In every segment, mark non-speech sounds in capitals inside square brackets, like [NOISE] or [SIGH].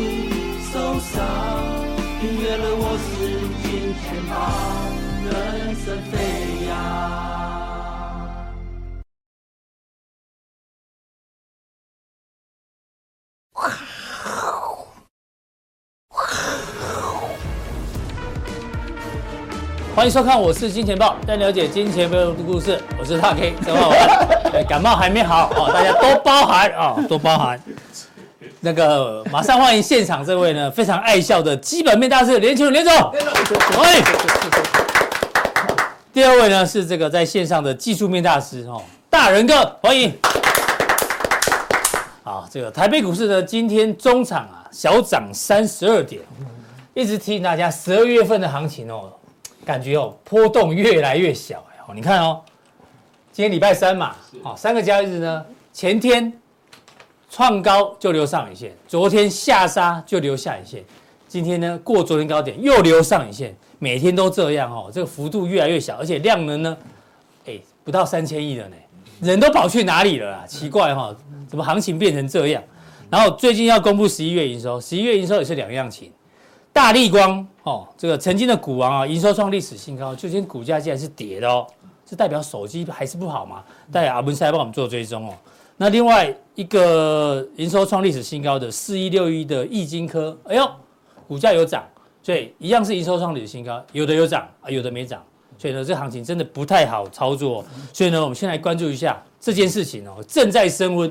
你受伤。订阅了我是金钱豹，人生飞扬。欢迎收看，我是金钱豹，带你了解金钱背后的故事。我是大 K 陈浩文。感冒还没好哦，大家多包涵啊，多包涵。[LAUGHS] 那个马上欢迎现场这位呢，非常爱笑的基本面大师连清连总。欢迎。第二位呢是这个在线上的技术面大师哦，大仁哥，欢迎。啊，这个台北股市呢，今天中场啊小涨三十二点，一直提醒大家十二月份的行情哦。感觉哦，波动越来越小哦，你看哦，今天礼拜三嘛，哦，三个交易日呢，前天创高就留上影线，昨天下杀就留下影线，今天呢过昨天高点又留上影线，每天都这样哦，这个幅度越来越小，而且量能呢，哎，不到三千亿了呢，人都跑去哪里了啦？奇怪哈，怎么行情变成这样？然后最近要公布十一月营收，十一月营收也是两样情。大立光哦，这个曾经的股王啊，营收创历史新高，最近股价竟然是跌的哦，是代表手机还是不好吗？代表阿文塞帮我们做追踪哦。那另外一个营收创历史新高的四一六一的易金科，哎呦，股价有涨，所以一样是营收创历史新高，有的有涨啊，有的没涨，所以呢，这行情真的不太好操作。所以呢，我们先来关注一下这件事情哦，正在升温，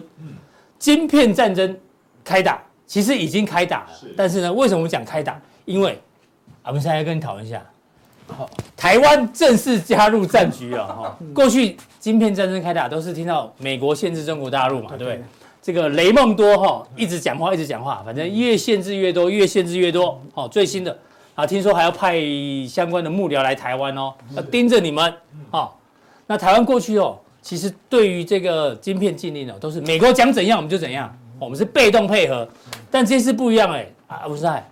晶片战争开打，其实已经开打了，但是呢，为什么我们讲开打？因为，我们现在要跟你讨论一下，好，台湾正式加入战局了 [LAUGHS] 哈。过去晶片战争开打都是听到美国限制中国大陆嘛，对不对？这个雷梦多哈一直讲话一直讲话，反正越限制越多，越限制越多。好，最新的啊，听说还要派相关的幕僚来台湾哦，要盯着你们。好，那台湾过去哦，其实对于这个晶片禁令哦，都是美国讲怎样我们就怎样，我们是被动配合。但这次不一样哎。啊，不是哎，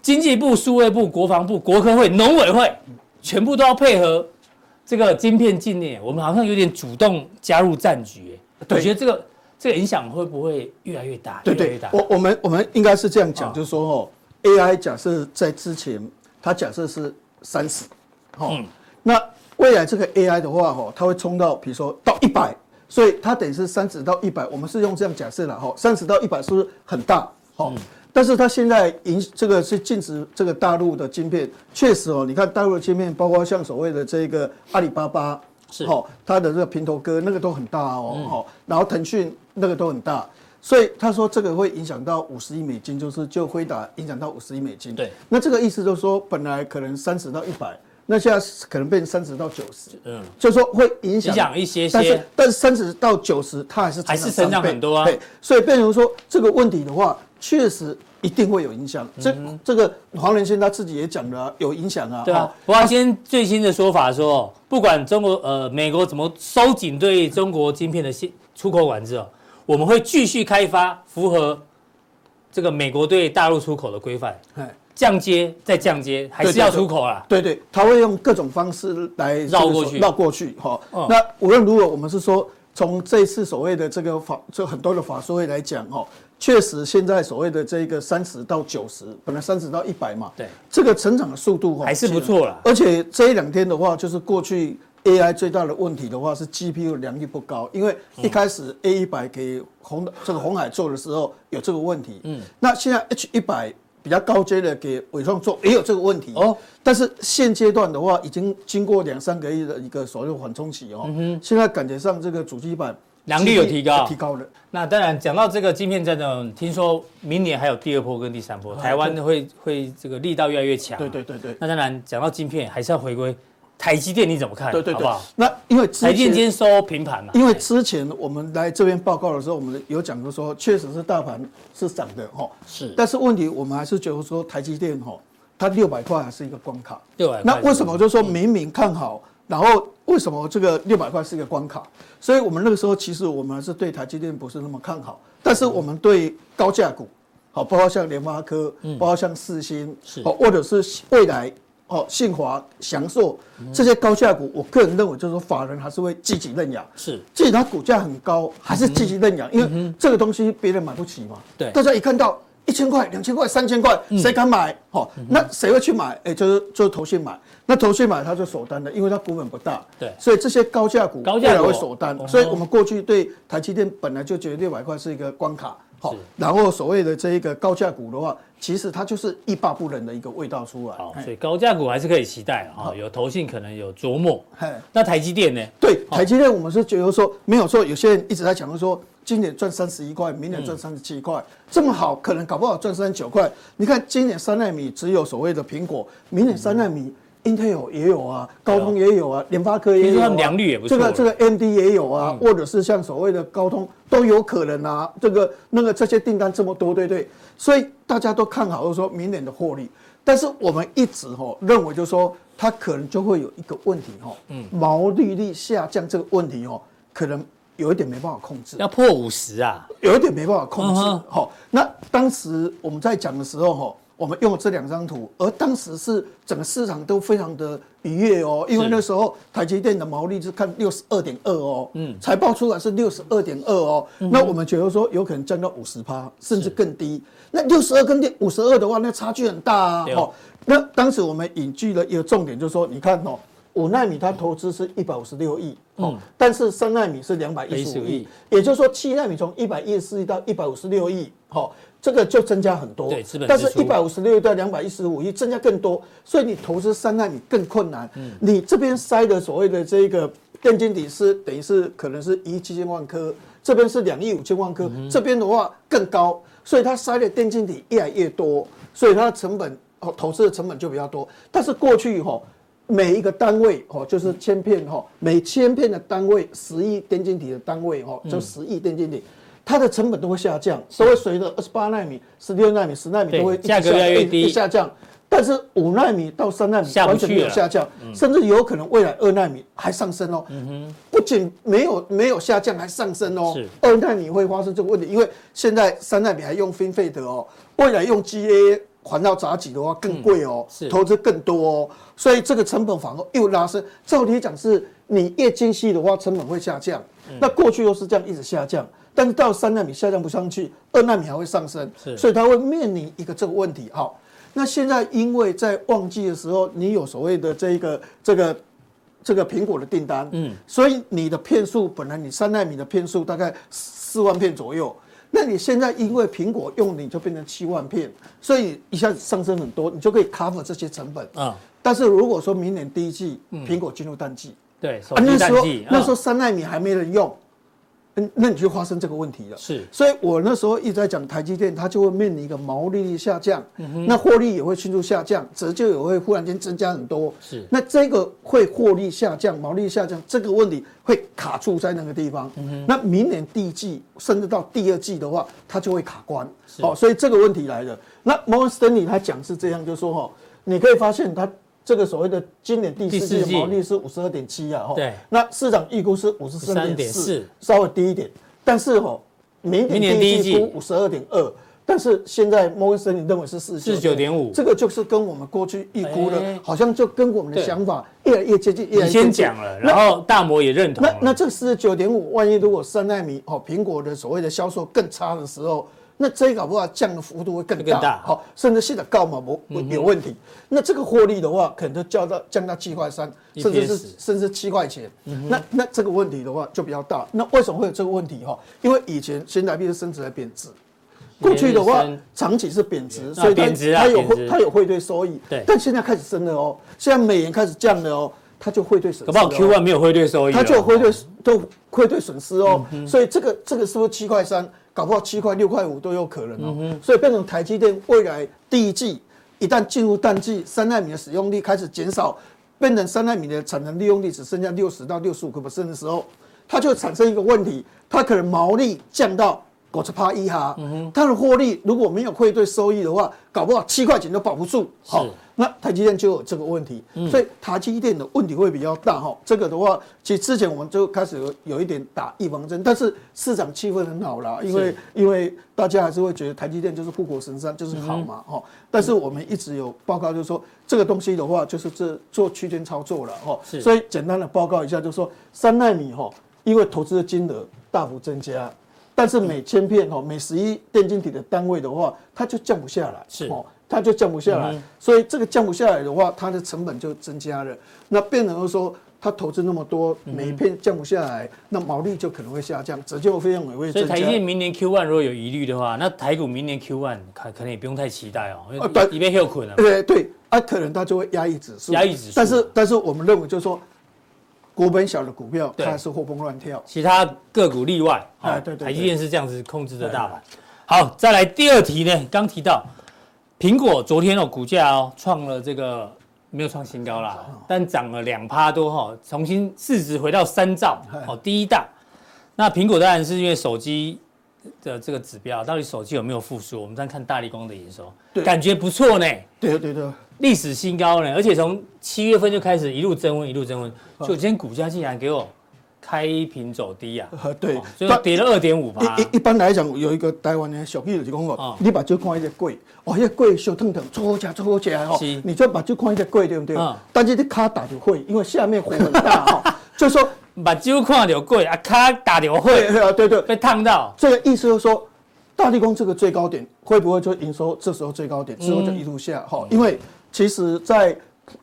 经济部、数位部、国防部、国科会、农委会，全部都要配合这个晶片禁令。我们好像有点主动加入战局，对，我觉得这个这个影响会不会越来越大？对对，越越大我我们我们应该是这样讲，就是说哦，AI 假设在之前，它假设是三十，哦，那未来这个 AI 的话，哈，它会冲到比如说到一百，所以它等于是三十到一百，我们是用这样假设了，哈，三十到一百是不是很大？哦。但是它现在影这个是禁止这个大陆的晶片，确实哦，你看大陆的晶片，包括像所谓的这个阿里巴巴，是。哦，它的这个平头哥那个都很大哦，哦，然后腾讯那个都很大，所以他说这个会影响到五十亿美金，就是就辉达影响到五十亿美金。对，那这个意思就是说，本来可能三十到一百，那现在可能变三十到九十，嗯，就是说会影响影响一些些，但是但是三十到九十它还是还是成长很多啊，对，所以变成说这个问题的话，确实。一定会有影响，这这个黄仁勋他自己也讲了，有影响啊。对啊，不过今天最新的说法说，不管中国呃美国怎么收紧对中国晶片的出口管制哦，我们会继续开发符合这个美国对大陆出口的规范，降阶再降阶，还是要出口啦。对对，他会用各种方式来绕过去，绕过去哈。那无论如何，我们是说从这次所谓的这个法，就很多的法说会来讲哈。确实，现在所谓的这个三十到九十，本来三十到一百嘛，对，这个成长的速度还是不错了。而且这一两天的话，就是过去 AI 最大的问题的话是 GPU 良率不高，因为一开始 A 一百给红这个红海做的时候有这个问题，嗯，那现在 H 一百比较高阶的给纬创做也有这个问题哦。但是现阶段的话，已经经过两三个月的一个所谓缓冲期哦，嗯，现在感觉上这个主机板。良率有提高，提高了。那当然，讲到这个晶片战争，听说明年还有第二波跟第三波，台湾会会这个力道越来越强。对对对对。那当然，讲到晶片，还是要回归台积电，你怎么看？对对对。好不好？那因为台积电今天收平盘嘛。因为之前我们来这边报告的时候，我们有讲过说，确实是大盘是涨的哈。是。但是问题，我们还是觉得说，台积电哈，它六百块还是一个关卡。六百块。那为什么就说明明看好？然后为什么这个六百块是一个关卡？所以我们那个时候其实我们还是对台积电不是那么看好，但是我们对高价股，好，包括像联发科，包括像世芯，好，或者是未来，哦，信华、祥硕这些高价股，我个人认为就是说法人还是会积极认养，是，即使它股价很高，还是积极认养，因为这个东西别人买不起嘛，对，大家一看到。一千块、两千块、三千块，谁敢买？好，那谁会去买？哎，就是就是投信买。那投信买他就锁单的，因为它股本不大。对，所以这些高价股高价股会锁单。所以我们过去对台积电本来就觉得六百块是一个关卡。好，然后所谓的这一个高价股的话，其实它就是欲罢不能的一个味道出来。好，所以高价股还是可以期待哈，有投信可能有琢磨。那台积电呢？对，台积电我们是觉得说没有错，有些人一直在讲说。今年赚三十一块，明年赚三十七块，这么好，可能搞不好赚三十九块。你看，今年三纳米只有所谓的苹果，明年三纳米，Intel 也有啊，高通也有啊，联发科也有啊，良率也不错。这个这个 AMD 也有啊，或者是像所谓的高通都有可能啊。这个那个这些订单这么多，对不对？所以大家都看好，就是说明年的获利。但是我们一直哈认为，就是说它可能就会有一个问题哈，毛利率下降这个问题哦，可能。有一点没办法控制，要破五十啊，有一点没办法控制。好，那当时我们在讲的时候，哈，我们用了这两张图，而当时是整个市场都非常的愉悦哦，因为那时候台积电的毛利是看六十二点二哦，嗯，财报出来是六十二点二哦，那我们觉得说有可能降到五十趴，甚至更低。那六十二跟五十二的话，那差距很大啊。好，那当时我们引据了一个重点，就是说，你看哦。五纳米它投资是一百五十六亿，嗯，但是三纳米是两百一十五亿，也就是说七纳米从一百一十四亿到一百五十六亿，好，这个就增加很多，对，但是一百五十六亿到两百一十五亿增加更多，所以你投资三纳米更困难，嗯，你这边塞的所谓的这个电晶体是等于是可能是一亿七千万颗，这边是两亿五千万颗，这边的话更高，所以它塞的电晶体越来越多，所以它的成本哦投资的成本就比较多，但是过去哈。每一个单位哦，就是千片哈，每千片的单位，十亿电晶体的单位哈，就十亿电晶体，它的成本都会下降，都会随着二十八纳米、十六纳米、十纳米都会价格越来越低。下降。但是五纳米到三纳米完全没有下降，甚至有可能未来二纳米还上升哦。不仅没有没有下降，还上升哦。二纳米会发生这个问题，因为现在三纳米还用 FinFET 哦，未来用 GA。环绕杂技的话更贵哦，投资更多哦，所以这个成本反而又拉升。照理讲是，你越精细的话，成本会下降。那过去又是这样一直下降，但是到三纳米下降不上去，二纳米还会上升，所以它会面临一个这个问题。好，那现在因为在旺季的时候，你有所谓的这个这个这个苹果的订单，嗯，所以你的片数本来你三纳米的片数大概四万片左右。那你现在因为苹果用你就变成七万片，所以一下子上升很多，你就可以 cover 这些成本啊。但是如果说明年第一季苹果进入淡季，对，那时候那时候三纳米还没人用。那你就发生这个问题了。是，所以我那时候一直在讲台积电，它就会面临一个毛利率下降，那获利也会迅速下降，折旧也会忽然间增加很多。是，那这个会获利下降、毛利率下降这个问题会卡住在那个地方。那明年第一季甚至到第二季的话，它就会卡关。好，所以这个问题来了。那摩根士丹利他讲是这样，就是说哈，你可以发现它。这个所谓的今年第四季的毛利是五十二点七啊，对，那市场预估是五十三点四，稍微低一点。但是哈，明年第一季估五十二点二，但是现在摩根士丹利认为是四十九点五，这个就是跟我们过去预估的，好像就跟我们的想法越来越接近。你先讲了，然后大摩也认同。那那这四十九点五，万一如果三纳米哦，苹果的所谓的销售更差的时候。那这个搞不好降的幅度会更大，好，甚至现在高嘛不有问题。那这个获利的话，可能就降到降到七块三，甚至是甚至七块钱。那那这个问题的话就比较大。那为什么会有这个问题哈？因为以前新台币是升值还贬值，过去的话长期是贬值，所以它它有它有汇兑收益。对，但现在开始升了哦，现在美元开始降了哦，它就汇兑损失。搞不好 Q one 没有汇兑收益，它就有汇兑都汇兑损失哦。所以这个这个是不是七块三？搞不好七块六块五都有可能哦，所以变成台积电未来第一季一旦进入淡季，三纳米的使用率开始减少，变成三纳米的产能利用率只剩下六十到六十五个 percent 的时候，它就产生一个问题，它可能毛利降到五十趴以下，它的获利如果没有汇兑收益的话，搞不好七块钱都保不住。好。那台积电就有这个问题，所以台积电的问题会比较大哈。这个的话，其实之前我们就开始有有一点打预防针，但是市场气氛很好啦，因为因为大家还是会觉得台积电就是护国神山，就是好嘛哈。但是我们一直有报告，就是说这个东西的话，就是这做区间操作了哈。所以简单的报告一下，就是说三纳米哈，因为投资的金额大幅增加，但是每千片哦，每十一电晶体的单位的话，它就降不下来，是哦，它就降不下来，所以这个降不下来的话，它的成本就增加了。那变成说，它投资那么多，每一片降不下来，那毛利就可能会下降，折旧费用也会增加。所以台积电明年 Q one 如果有疑虑的话，那台股明年 Q one 可可能也不用太期待哦，因为里面有可能。对对，啊，可能它就会压抑指数，压抑指数。但是但是我们认为就是说。股本小的股票，它是活蹦乱跳，其他个股例外。哎，对对，台积电是这样子控制的大盘。好，再来第二题呢，刚提到苹果昨天哦，股价哦创了这个没有创新高啦，但涨了两趴多哈，重新市值回到三兆哦，第一大。那苹果当然是因为手机的这个指标，到底手机有没有复苏？我们再看大力光的营收，感觉不错呢。对对对。历史新高呢，而且从七月份就开始一路增温，一路增温。就今天股价竟然给我开平走低啊！[LAUGHS] 对，所以跌了二点五吧。一一般来讲，有一个台湾的小朋友就讲哦，你把就看一只贵，哦，那个贵小腾腾，搓起来搓起来哈，你就把就看一只贵，对不对？但是你卡打就会，因为下面火很大哈，[LAUGHS] 就说把就看就贵啊，卡打就会，对对，被烫到。这个意思就是说，大立光这个最高点会不会就营收这时候最高点之后就一路下哈？因为其实，在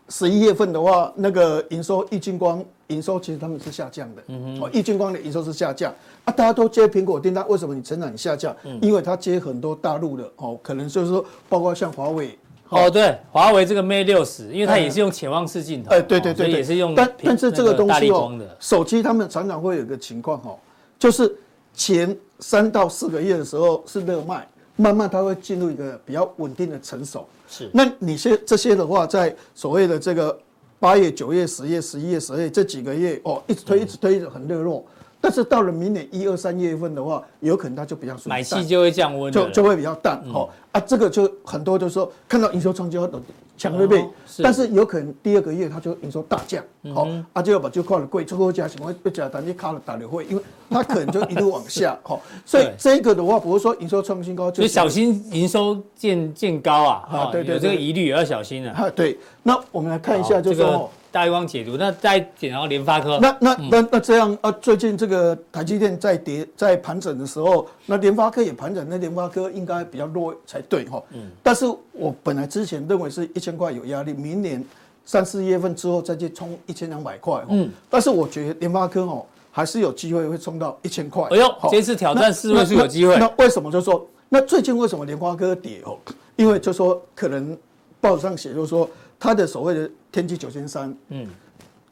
十一月份的话，那个营收易晶光营收其实他们是下降的，嗯哦，易晶光的营收是下降。啊，大家都接苹果订单，为什么你成长下降？因为它接很多大陆的哦，可能就是说，包括像华为。哦，对，华为这个 Mate 六十，因为它也是用潜望式镜头，哎，对对对，也是用，但但是这个东西哦，手机他们常常会有一个情况哦，就是前三到四个月的时候是热卖。慢慢它会进入一个比较稳定的成熟，是。那你些这些的话，在所谓的这个八月、九月、十月、十一月、十二月这几个月哦，一直推一直推很热络。但是到了明年一二三月份的话，有可能它就比较买气就会降温，就就会比较淡哦。啊，这个就很多就是说看到营收创高抢对不对？但是有可能第二个月它就营收大降，好，啊就要把就靠了贵，最后加什么？不加单，你卡了打流会，因为它可能就一路往下，好，[LAUGHS] 所以这个的话不是说营收创新高，就小心营收见见高啊，啊对对，这个疑虑也要小心啊。对，那我们来看一下，就是说大立光解读，那再点到联发科，那那那那这样啊，最近这个台积电在跌在盘整的时候，那联发科也盘整，那联发科应该比较弱才对哈，嗯，但是我本来之前认为是一千块有压力。明年三四月份之后再去冲一千两百块，嗯，但是我觉得联发科哦还是有机会会冲到一千块。哎呦，这次挑战四位数有机会。那为什么就说那最近为什么联发科跌哦？因为就说可能报纸上写就是说它的所谓的天玑九千三，嗯，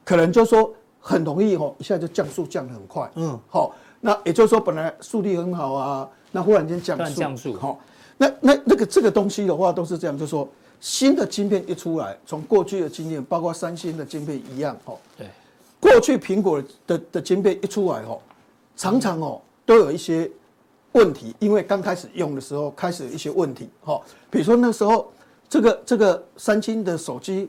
可能就说很容易哦，一下就降速降得很快，嗯，好，那也就是说本来速率很好啊，那忽然间降速，降速，好，那那那个这个东西的话都是这样，就是说。新的晶片一出来，从过去的经验，包括三星的晶片一样，哦，对，过去苹果的的晶片一出来，哦，常常哦都有一些问题，因为刚开始用的时候开始有一些问题，哦，比如说那时候这个这个三星的手机，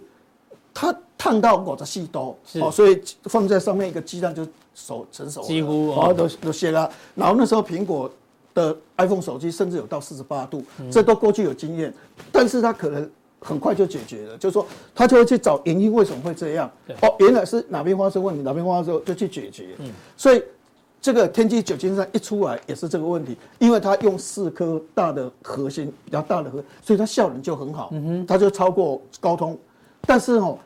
它烫到我的细多，哦，所以放在上面一个鸡蛋就熟成熟了，几乎哦。都都卸了，然后那时候苹果的 iPhone 手机甚至有到四十八度，这都过去有经验，但是它可能。很快就解决了，就是说他就会去找原因，为什么会这样？哦，原来是哪边发生问题，哪边发生之后就去解决。嗯，所以这个天玑九千三一出来也是这个问题，因为它用四颗大的核心，比较大的核，所以它效能就很好。嗯哼，它就超过高通，但是哦，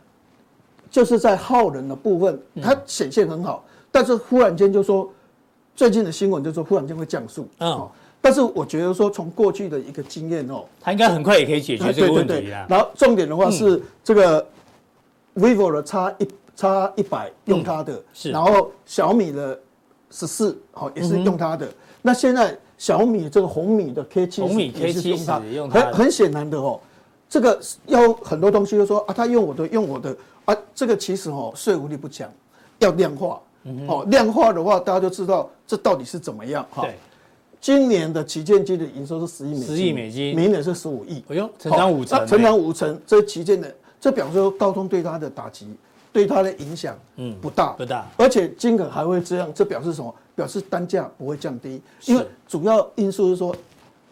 就是在耗能的部分，它显现很好，但是忽然间就说最近的新闻就说忽然间会降速。嗯。但是我觉得说，从过去的一个经验哦，它应该很快也可以解决这个问题啊。然后重点的话是这个 vivo 的叉一叉一百用它的，是。然后小米的十四好也是用它的。那现在小米这个红米的 K 七，红米 K 七用它，很很显然的哦，这个要很多东西就说啊，他用我的用我的啊，这个其实哦说服力不强，要量化。哦，量化的话大家就知道这到底是怎么样哈。今年的旗舰机的营收是十亿美金，十亿美金，明年是十五亿。哎呦，成长五成，成长五成。这旗舰的，这表示说高通对它的打击，对它的影响，嗯，不大，不大。而且金额还会这样，这表示什么？表示单价不会降低，因为主要因素是说，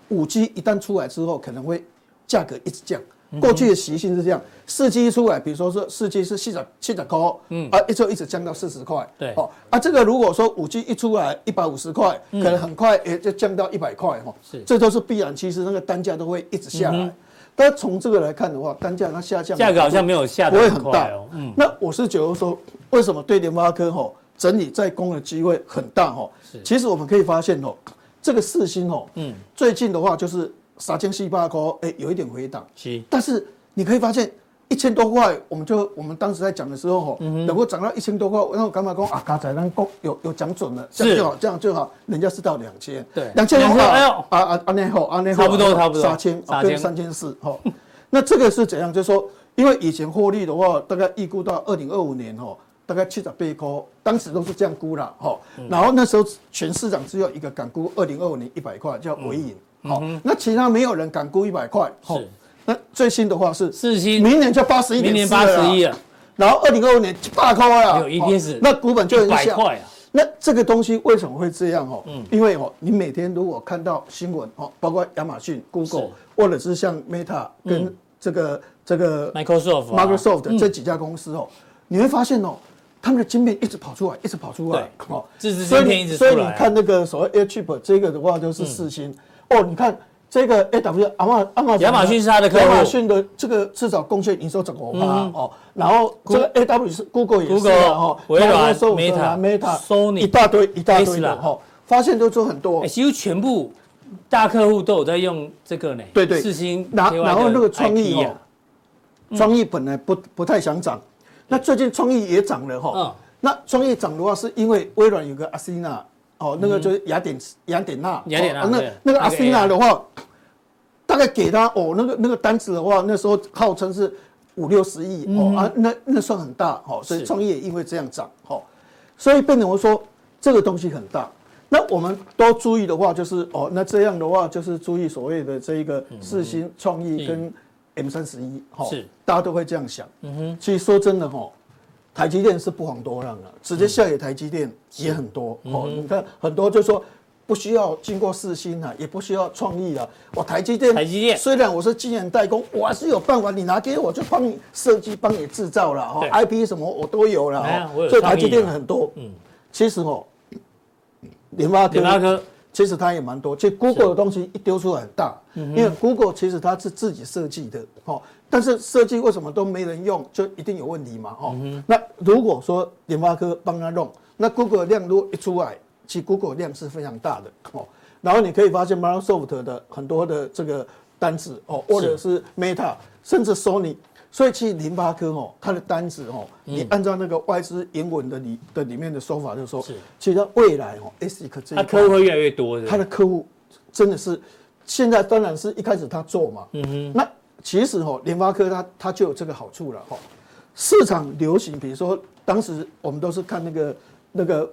五 G 一旦出来之后，可能会价格一直降，过去的习性是这样，四 G 一出来，比如说是四 G 是七十七十块，嗯。啊，一直一直降到四十块，对，哦啊，这个如果说五 G 一出来一百五十块，可能很快也就降到一百块哈，是，这都是必然，其实那个单价都会一直下来。但从这个来看的话，单价它下降，价格好像没有下，不会很大哦。嗯，那我是觉得说，为什么对联发科哈整理再攻的机会很大哈？是，其实我们可以发现哦，这个四星哦，嗯，最近的话就是。三千四百块，哎，有一点回档，是。但是你可以发现，一千多块，我们就我们当时在讲的时候，吼，能够涨到一千多块，然后干嘛讲啊？刚才那个有有讲准了，这样就好，这样就好。人家是到两千，对，两千的话，啊啊啊，那后啊那后，差不多差不多，三千，跟三千四，哈。那这个是怎样？就是说，因为以前获利的话，大概预估到二零二五年，哈，大概七十八块，当时都是这样估了，哈。然后那时候全市场只有一个敢估二零二五年一百块，叫尾影。好，那其他没有人敢估一百块。是，那最新的话是四星，明年就八十一，明年八十一了。然后二零二五年一百块啊，有 EPS，那股本就很小。那这个东西为什么会这样？哦，嗯。因为哦，你每天如果看到新闻哦，包括亚马逊、Google，或者是像 Meta 跟这个这个 Microsoft、Microsoft 这几家公司哦，你会发现哦，他们的晶片一直跑出来，一直跑出来。哦，所以所以你看那个所谓 AirChip 这个的话，就是四星。哦，你看这个 A W 阿马亚马亚马逊是它的客户，亚马逊的这个至少贡献营收整个趴哦，然后这个 A W 是 Google 也是哈，微软、Meta、Meta、Sony 一大堆一大堆的哈，发现都做很多，几乎全部大客户都有在用这个呢。对对，四星，然然后那个创意哦，创意本来不不太想涨，那最近创意也涨了哈，那创意涨的话是因为微软有个阿西娜。哦，那个就是雅典雅典娜，雅典娜，那那个阿斯娜的话，大概给他哦，那个那个单子的话，那时候号称是五六十亿。哦啊，那那算很大。哦，所以创业也因为这样涨。哦，所以变成我说这个东西很大，那我们都注意的话就是哦，那这样的话就是注意所谓的这一个四星创意跟 M 三十一。哈，是。大家都会这样想，嗯哼，其实说真的哈。台积电是不遑多让的，直接下给台积电也很多哦。你看很多就说不需要经过四星啊，也不需要创意啊。我台积电，台积电虽然我是晶圆代工，我还是有办法，你拿给我就帮你设计、帮你制造了哈。IP 什么我都有了哦。所以台积电很多。嗯，其实哦，联发科。其实它也蛮多，其实 Google 的东西一丢出来很大，因为 Google 其实它是自己设计的，哦，但是设计为什么都没人用，就一定有问题嘛，哦，那如果说联发科帮他弄，那 Google 的量如果一出来，其实 Google 量是非常大的，哦，然后你可以发现 Microsoft 的很多的这个单子，哦，或者是 Meta，甚至 Sony。所以其实联发科哦，它的单子哦，你按照那个外资英文的里的里面的说法，就是说，其实未来哦，ASIC 这一块，它客户会越来越多的。它的客户真的是，现在当然是一开始他做嘛，嗯哼。那其实哦，联发科它它就有这个好处了哈。市场流行，比如说当时我们都是看那个那个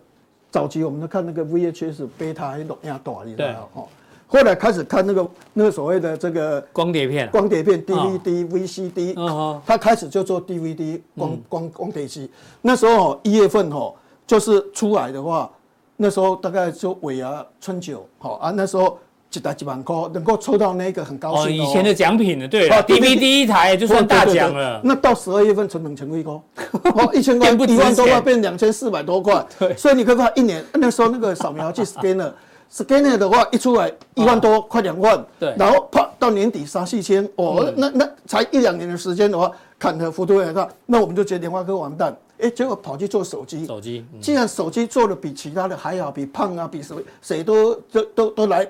早期，我们都看那个 VHS、贝塔还是龙亚多，你知道哈。后来开始看那个那个所谓的这个光碟片，光碟片 DVD、VCD，他开始就做 DVD 光光光碟机。那时候一月份哦，就是出来的话，那时候大概就尾牙春酒，好啊，那时候几台几万块，能够抽到那个很高兴。以前的奖品了，对，DVD 一台就算大奖了。那到十二月份存两千块，哦，[LAUGHS] 一千块一万多块变两千四百多块，对，所以你可以看一年，那时候那个扫描器 scanner。Scanner 的话一出来一万多，快两万，对，然后啪到年底三四千，哦，那那才一两年的时间的话，砍的幅度也大，那我们就觉得联发科完蛋，哎，结果跑去做手机，手机，既然手机做的比其他的还好，比胖啊，比谁谁都都都都来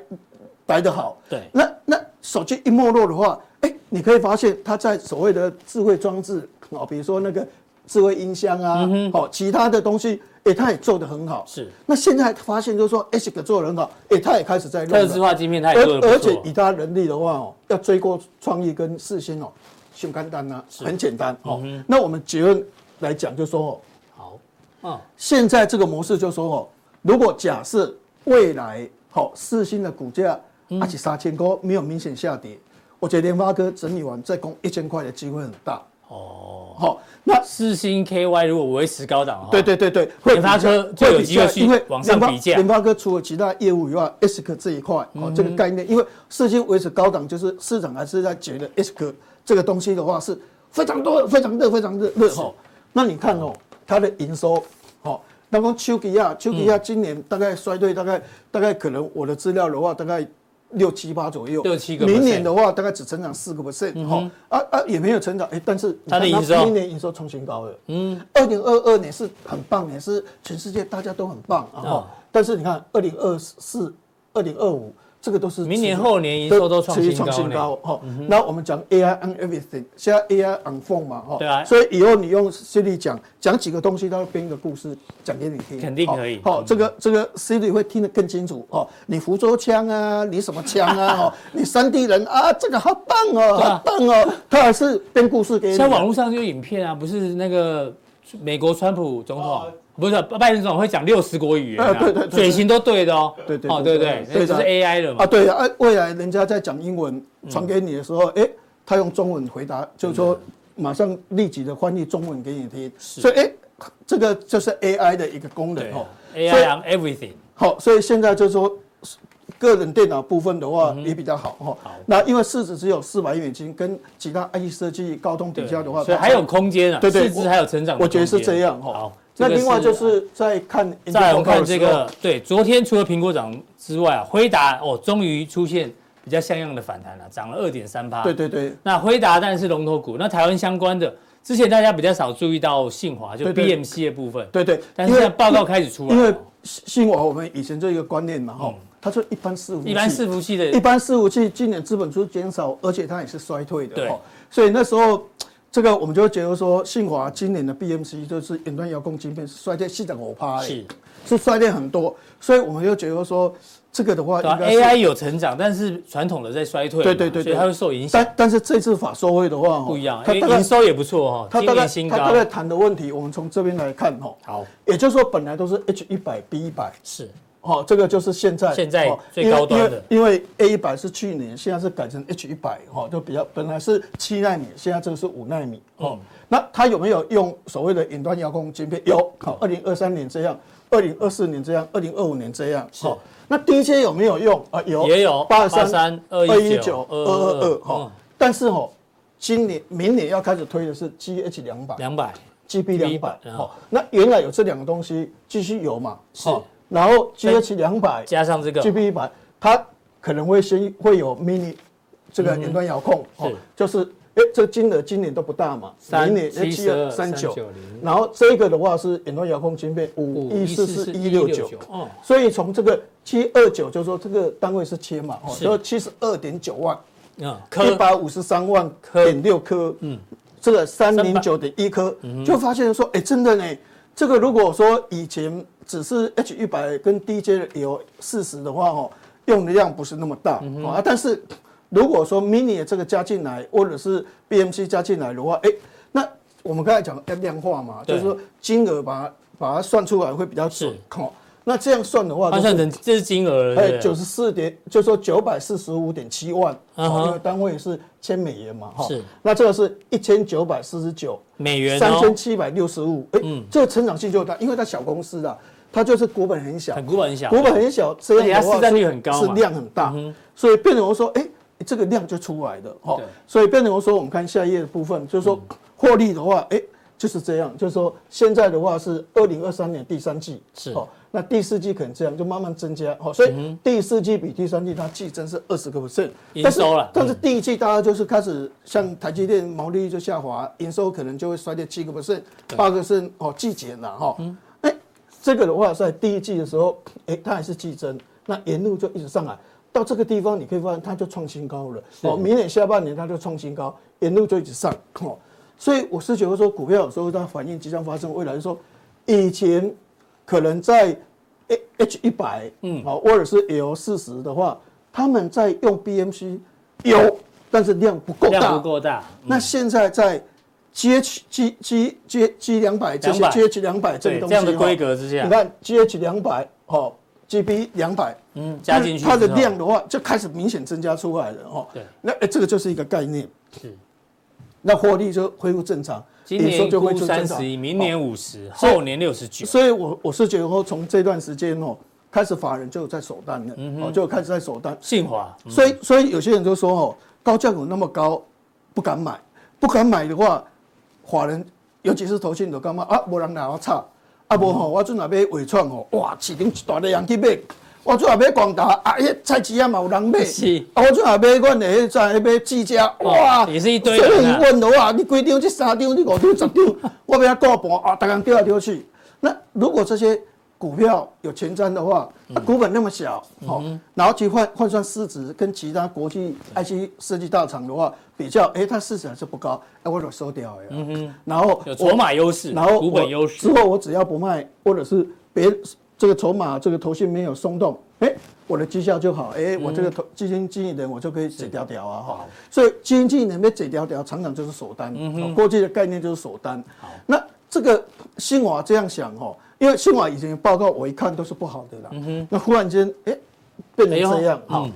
来得好，对，那那手机一没落的话，哎，你可以发现它在所谓的智慧装置哦，比如说那个智慧音箱啊，哦，其他的东西。哎，他也做得很好。是。那现在发现就是说，ASIC 做得很好。哎，他也开始在。特制化晶片，他也做得而且以他能力的话哦，要追过创意跟四星哦，很简单呐，很简单哦。那我们结论来讲，就说哦，好，嗯，现在这个模式就说哦，如果假设未来好四星的股价而且三千高没有明显下跌，我觉得联发科整理完再攻一千块的机会很大。哦。好，那四星 KY 如果维持高档，对对对对，联发科就有机会去往上比价。联发科除了其他业务以外，ASIC 这一块哦，这个概念，因为四星维持高档，就是市场还是在觉得 ASIC 这个东西的话是非常多、非常热、非常热热哈。那你看哦，它的营收，好，那么丘吉亚，丘吉亚今年大概衰退，大概大概可能我的资料的话，大概。六七八左右，六七个。明年的话，大概只成长四个 percent，哈啊啊，也没有成长，哎，但是它的营收，明年营收创新高了。嗯，二零二二年是很棒，也是全世界大家都很棒，然后，但是你看二零二四、二零二五。这个都是明年后年营收都创新高哈。那我们讲 AI on everything，现在 AI on phone 嘛哈。对啊。所以以后你用 Siri 讲讲几个东西，它会编一个故事讲给你听。肯定可以。好，这个这个 Siri 会听得更清楚哦。你福州腔啊，你什么腔啊？[LAUGHS] 哦，你山地人啊，这个好棒哦，好棒哦。他还是编故事给你。像网络上就有影片啊，不是那个美国川普总统。不是拜登总统会讲六十国语言啊，嘴型都对的哦，对对哦对对，这是 AI 的嘛。啊对啊，未来人家在讲英文传给你的时候，哎，他用中文回答，就是说马上立即的翻译中文给你听，所以哎，这个就是 AI 的一个功能哦，AI on everything。好，所以现在就是说个人电脑部分的话也比较好哈。好，那因为市值只有四百亿美金，跟其他 IT 设计、高通比较的话，所以还有空间啊，对对，市值还有成长，我觉得是这样哈。那另外就是在看，再来我们看这个，对，昨天除了苹果涨之外啊，辉达哦，终于出现比较像样的反弹了，涨了二点三八。对对对。那辉达当然是龙头股，那台湾相关的，之前大家比较少注意到信华，就 BMC 的部分。对对。但是现在报告开始出来。因为信华我们以前这一个观念嘛，哈，他说一般伺服器，一般伺服器的，一般伺服器今年资本出减少，而且它也是衰退的，对，所以那时候。这个我们就会觉得说，信华今年的 BMC 就是远端遥控晶片是衰退四点五趴，是。是衰退很多，所以我们就觉得说，这个的话应该 AI 有成长，但是传统的在衰退，对对对，所以它会受影响。但但是这次法收会的话，不一样，它营收也不错哈，它大概它大概谈的问题，我们从这边来看哈，好，也就是说本来都是 H 一百 B 一百。是。好，这个就是现在现在最高端的，因为 A 一百是去年，现在是改成 H 一百，哈，就比较本来是七纳米，现在这个是五纳米，哦，那它有没有用所谓的远端遥控晶片？有，好，二零二三年这样，二零二四年这样，二零二五年这样，好，那 DJ 有没有用？啊？有，也有八三三二一九二二二，哈，但是哈，今年明年要开始推的是 GH 两百，两百。GB 两百，好，那原来有这两个东西继续有嘛？是。然后 G H 两百加上这个。G B 一百，它可能会先会有 mini 这个远端遥控，哦，就是哎，这个金额今年都不大嘛，明年七二三九，然后这个的话是远端遥控芯片五一四四一六九，哦，所以从这个七二九就是说这个单位是千嘛，哦，就七十二点九万，啊，一百五十三万点六颗，嗯，这个三零九点一颗，就发现说，哎，真的呢，这个如果说以前。只是 H 一百跟 DJ 有四十的话哦，用的量不是那么大啊。但是如果说 Mini 这个加进来，或者是 BMC 加进来的话，哎，那我们刚才讲要量化嘛，就是说金额把它把它算出来会比较准。哦，那这样算的话，换算成这是金额，哎，九十四点，就是说九百四十五点七万，因为单位是千美元嘛，哈。是。那这个是一千九百四十九美元，三千七百六十五，哎，这个成长性就大，因为它小公司的。它就是股本很小，股本很小，股本很小，这样的话市占率很高，是量很大，所以变成我说，哎，这个量就出来的，哈，所以变成我说，我们看下一页的部分，就是说获利的话，哎，就是这样，就是说现在的话是二零二三年第三季，是，哦，那第四季可能这样就慢慢增加，哦，所以第四季比第三季它季增是二十个 percent，营收了，但是第一季大家就是开始像台积电毛利率就下滑，营收可能就会衰跌七个 percent，八个 percent，哦，季减了，哈。这个的话，在第一季的时候，哎，它还是季增，那沿路就一直上来，到这个地方你可以发现它就创新高了。哦，明年下半年它就创新高，沿路就一直上。哦，所以我是觉得说，股票有时候它反应即将发生未来，说以前可能在 H 一百，嗯，好，或者是 L 四十的话，他们在用 BMC 有，但是量不够大，量不够大。那现在在。G H G G G G 两百这些 G H 两百这个东西，这样的规格之下，你看 G H 两百哦，G B 两百，嗯，加进去，它的量的话就开始明显增加出来了哦。对，那哎，这个就是一个概念。是，那获利就恢复正常。今年估三十一，明年五十，后年六十九。所以我我是觉得说，从这段时间哦，开始法人就在守单了，哦，就开始在守单。信华，所以所以有些人就说哦，高价股那么高，不敢买，不敢买的话，法人尤其是投信就感觉啊？无人来我炒，啊无吼，我阵也买伟创哦，哇，市场一大堆人去买。我阵也买广达啊，迄菜市啊嘛有人买。是。啊，我阵也买阮的迄在迄买技嘉，哇，也是一堆人啊。问的话，你几张这三张，你五张十张，我不要过盘啊，大家丢来丢去。那如果这些股票有前瞻的话，股本那么小，好，然后去换换算市值，跟其他国际 IC 设计大厂的话比较，哎，它市值还是不高，哎，我就收掉呀。嗯哼。然后有筹码优势，然后股本优势。之后我只要不卖，或者是别。这个筹码，这个头绪没有松动，哎，我的绩效就好，哎，我这个投基金经理人我就可以解掉掉啊，哈，所以基金经理人被解掉掉，常常就是锁单，嗯，过去的概念就是锁单。好，那这个新华这样想哈，因为新华以前报告我一看都是不好的啦，嗯哼，那忽然间哎变成这样，好，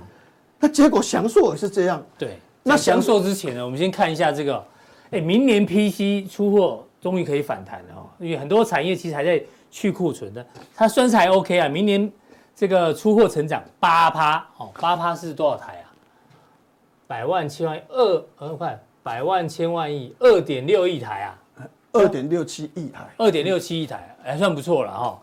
那结果翔硕也是这样，对，那翔硕之前呢，我们先看一下这个，哎，明年 PC 出货终于可以反弹了哦，因为很多产业其实还在。去库存的，它算是还 OK 啊。明年这个出货成长八趴哦，八趴是多少台啊？百万千万亿二呃快百万千万亿二点六亿台啊，二点六七亿台，二点六七亿台还算不错了哈，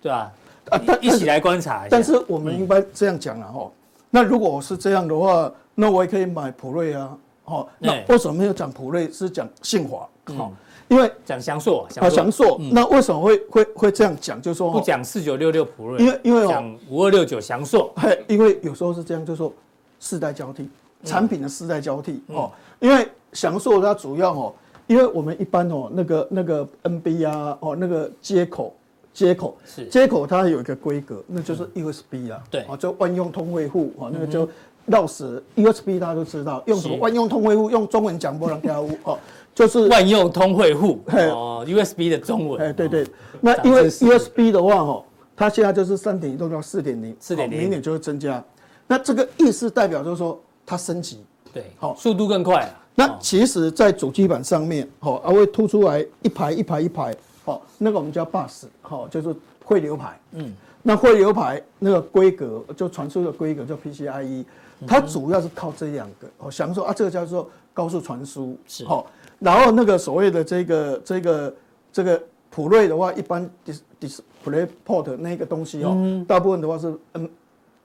对吧？啊，一起来观察一下。但是我们应该这样讲了哈，那如果是这样的话，那我也可以买普瑞啊，哦，那为什么没有讲普瑞，是讲信华？好。因为讲祥硕，啊祥硕，那为什么会会会这样讲？就是说不讲四九六六普瑞，因为因为讲五二六九祥硕，嘿，因为有时候是这样，就是说世代交替，产品的世代交替哦。因为祥硕它主要哦，因为我们一般哦那个那个 NB 啊哦那个接口接口是。接口它有一个规格，那就是 USB 啊，对。哦，就万用通惠户哦，那个就钥匙 USB 大家都知道，用什么万用通惠户，用中文讲不能跳舞哦。就是万用通汇户哦，USB 的中文。哎，对对，那因为 USB 的话哦，它现在就是三点一动到四点零，四点零，明年就会增加。那这个意思代表就是说它升级，对，好，速度更快。那其实，在主机板上面，哦，还会凸出来一排一排一排，哦，那个我们叫 bus，哦，就是汇流排。嗯，那汇流排那个规格，就传输的规格叫 PCIe，它主要是靠这两个。哦想说啊，这个叫做高速传输，是哦。然后那个所谓的这个这个这个普瑞的话，一般 dis display port 那个东西哦，大部分的话是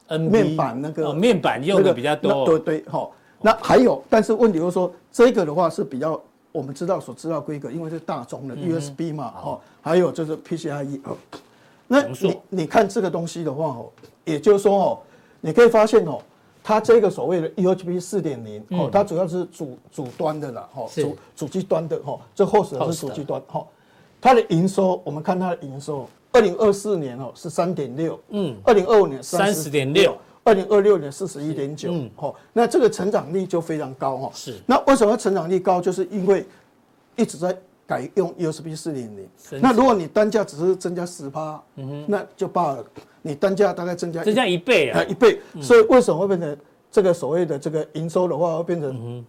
N 面板那个面板用的比较多，对对哈。那还有，但是问题就是说，这个的话是比较我们知道所知道规格，因为是大宗的 USB 嘛，哦，还有就是 PCIe。那你你看这个东西的话哦，也就是说哦，你可以发现哦。它这个所谓的 USB 四点零哦，它主要是主主端的啦，哈，主主机端的哈，这后者是主机端哈。它的营收，我们看它的营收，二零二四年哦是三点六，嗯，二零二五年三十点六，二零二六年四十一点九，哈，那这个成长率就非常高哈。是，那为什么成长率高？就是因为一直在改用 USB 四点零。那如果你单价只是增加十趴，嗯哼，那就罢了。你单价大概增加增加一倍啊，一倍，所以为什么会变成这个所谓的这个营收的话会变成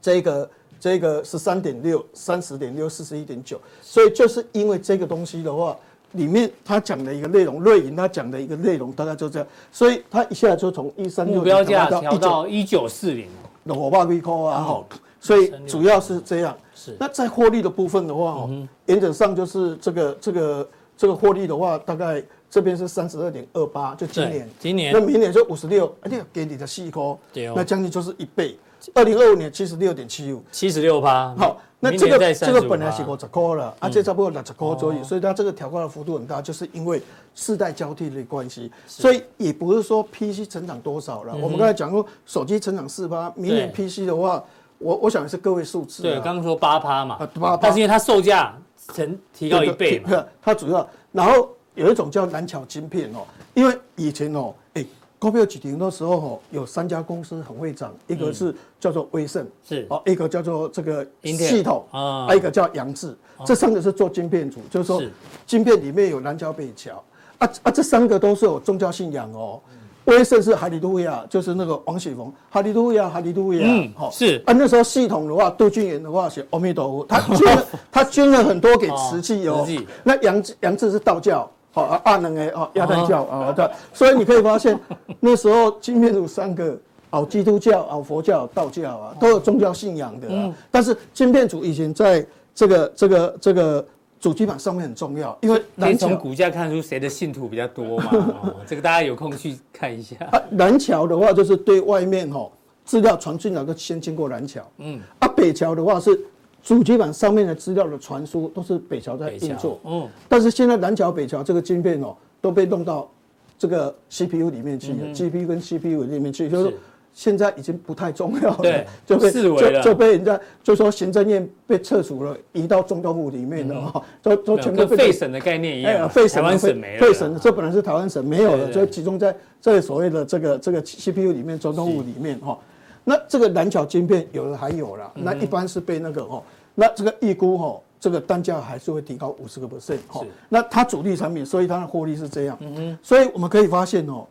这个这个十三点六、三十点六、四十一点九，所以就是因为这个东西的话，里面他讲的一个内容，瑞银他讲的一个内容大概就这样，所以他一下就从一三六目标价调到一九四零，那我爸贵扣啊，好，所以主要是这样。是，那在获利的部分的话，哦，原则上就是这个这个这个获利的话，大概。这边是三十二点二八，就今年，今年那明年就五十六，而且给你的细科，那将近就是一倍。二零二五年七十六点七五，七十六趴。好，那这个这个本来是五十块了，啊，这差不多六十块左右，所以它这个调高的幅度很大，就是因为世代交替的关系。所以也不是说 PC 成长多少了，我们刚才讲过手机成长四趴，明年 PC 的话，我我想是个位数字。对，刚刚说八趴嘛，八趴，但是因为它售价成提高一倍嘛，它主要然后。有一种叫南桥晶片哦，因为以前哦，哎，股票起停的时候哦，有三家公司很会涨，一个是叫做威盛，是。哦，一个叫做这个系统啊，一个叫杨志，这三个是做晶片组，就是说晶片里面有南桥北桥啊啊，这三个都是有宗教信仰哦。威盛是哈利路亚，就是那个王雪峰，哈利路亚，哈利路亚，嗯，好是。啊，那时候系统的话，杜俊贤的话写阿弥陀佛，他捐了，[LAUGHS] 他捐了很多给瓷器哦，那杨杨志是道教。好啊，阿能哎，哦，亚太教啊，对，所以你可以发现，[LAUGHS] 那时候金片组三个，哦，基督教、哦，佛教、道教啊，都有宗教信仰的。嗯。但是金片组以前在这个这个这个主机板上面很重要，因为可以从股价看出谁的信徒比较多嘛。[LAUGHS] 哦，这个大家有空去看一下。啊，南桥的话就是对外面哈资料传进来都先经过南桥。嗯。啊，北桥的话是。主机板上面的资料的传输都是北桥在运作，嗯，但是现在南桥、北桥这个晶片哦都被弄到这个 CPU 里面去了、嗯、，GPU 跟 CPU 里面去，是。就是现在已经不太重要了，对，[LAUGHS] 就被就就被人家就说行政院被撤除了，移到中东部里面了。哈，[LAUGHS] 都都全部被废省的概念一样，废省台湾省没了，废省这本来是台湾省没有了，就集中在这所谓的这个这个 CPU 里面，中东部里面哈。那这个蓝桥晶片有的还有了，那一般是被那个哦，那这个预估哦，这个单价还是会提高五十个 percent 哈。那它主力产品，所以它的获利是这样。嗯嗯。所以我们可以发现哦，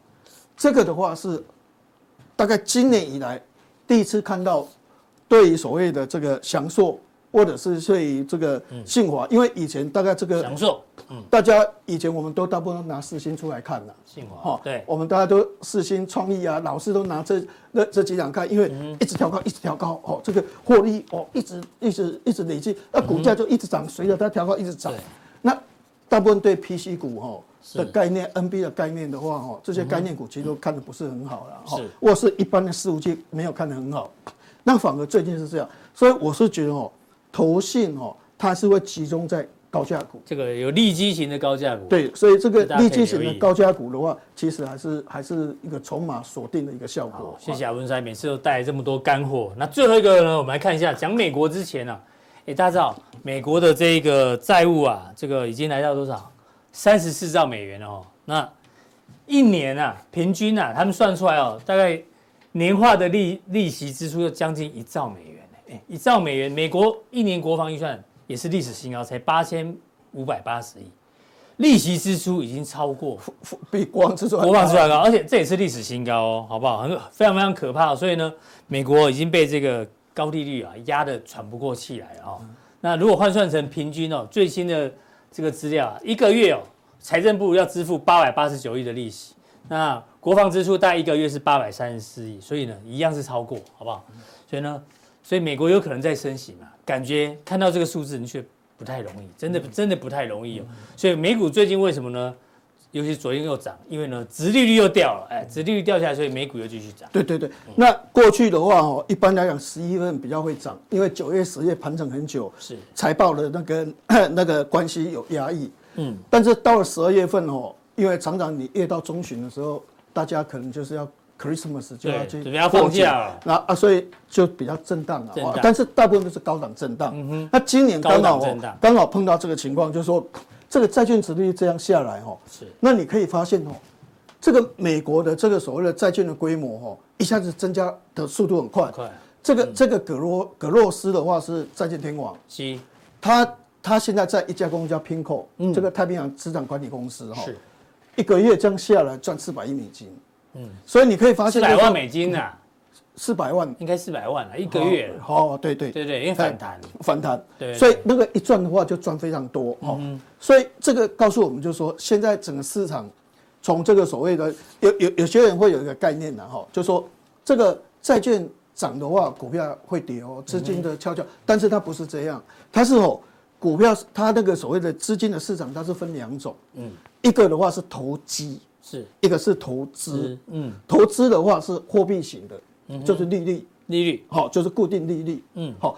这个的话是大概今年以来第一次看到对于所谓的这个翔硕。或者是对于这个信华，因为以前大概这个享受，嗯，大家以前我们都大部分都拿四星出来看了，信华，哈，对，我们大家都四星创意啊，老师都拿这那这几档看，因为一直调高，一直调高，哦，这个获利哦，一直一直一直累积，那股价就一直涨，随着它调高一直涨。那大部分对 PC 股哈的概念，NB 的概念的话哈，这些概念股其实都看的不是很好了，哈，或是一般的伺服器没有看的很好，那反而最近是这样，所以我是觉得哦。投信哦，它是会集中在高价股，这个有利基型的高价股。对，所以这个利基型的高价股的话，其实还是还是一个筹码锁定的一个效果。谢谢阿文山，每次都带来这么多干货。那最后一个呢，我们来看一下，讲美国之前啊，哎，大家知道美国的这个债务啊，这个已经来到多少？三十四兆美元哦。那一年啊，平均啊，他们算出来哦，大概年化的利利息支出要将近一兆美元。一兆美元，美国一年国防预算也是历史新高，才八千五百八十亿，利息支出已经超过比国防支出国防支出还高，而且这也是历史新高哦，好不好？很非常非常可怕，所以呢，美国已经被这个高利率啊压得喘不过气来啊哦。那如果换算成平均哦，最新的这个资料啊，一个月哦，财政部要支付八百八十九亿的利息，那国防支出大概一个月是八百三十四亿，所以呢，一样是超过，好不好？所以呢。所以美国有可能在升息嘛？感觉看到这个数字，你却不太容易，真的真的不太容易哦。所以美股最近为什么呢？尤其昨天又涨，因为呢，殖利率又掉了，哎，殖利率掉下来，所以美股又继续涨。对对对。那过去的话哦，一般来讲，十一月份比较会涨，因为九月、十月盘整很久，是财报的那个 [COUGHS] 那个关系有压抑。嗯。但是到了十二月份哦，因为常常你越到中旬的时候，大家可能就是要。Christmas 就要去放假了，那啊，所以就比较震荡了。但是大部分都是高档震荡。嗯哼。那今年刚好刚好碰到这个情况，就是说这个债券殖利率这样下来哈，是。那你可以发现哦，这个美国的这个所谓的债券的规模哈，一下子增加的速度很快。快。这个这个葛洛葛洛斯的话是债券天王。是。他他现在在一家公司叫 PIMCO，这个太平洋资产管理公司哈，是。一个月这样下来赚四百亿美金。嗯，所以你可以发现，四百万美金呐，四百万应该四百万了，一个月。哦，对对对对，因为反弹，反弹。对，所以那个一赚的话就赚非常多哦。所以这个告诉我们，就是说现在整个市场从这个所谓的有有有些人会有一个概念的哈，就是说这个债券涨的话，股票会跌哦，资金的跷跷。但是它不是这样，它是哦，股票它那个所谓的资金的市场，它是分两种。嗯，一个的话是投机。是。一个是投资，嗯，投资的话是货币型的，嗯，就是利率，利率，好，就是固定利率，嗯，好，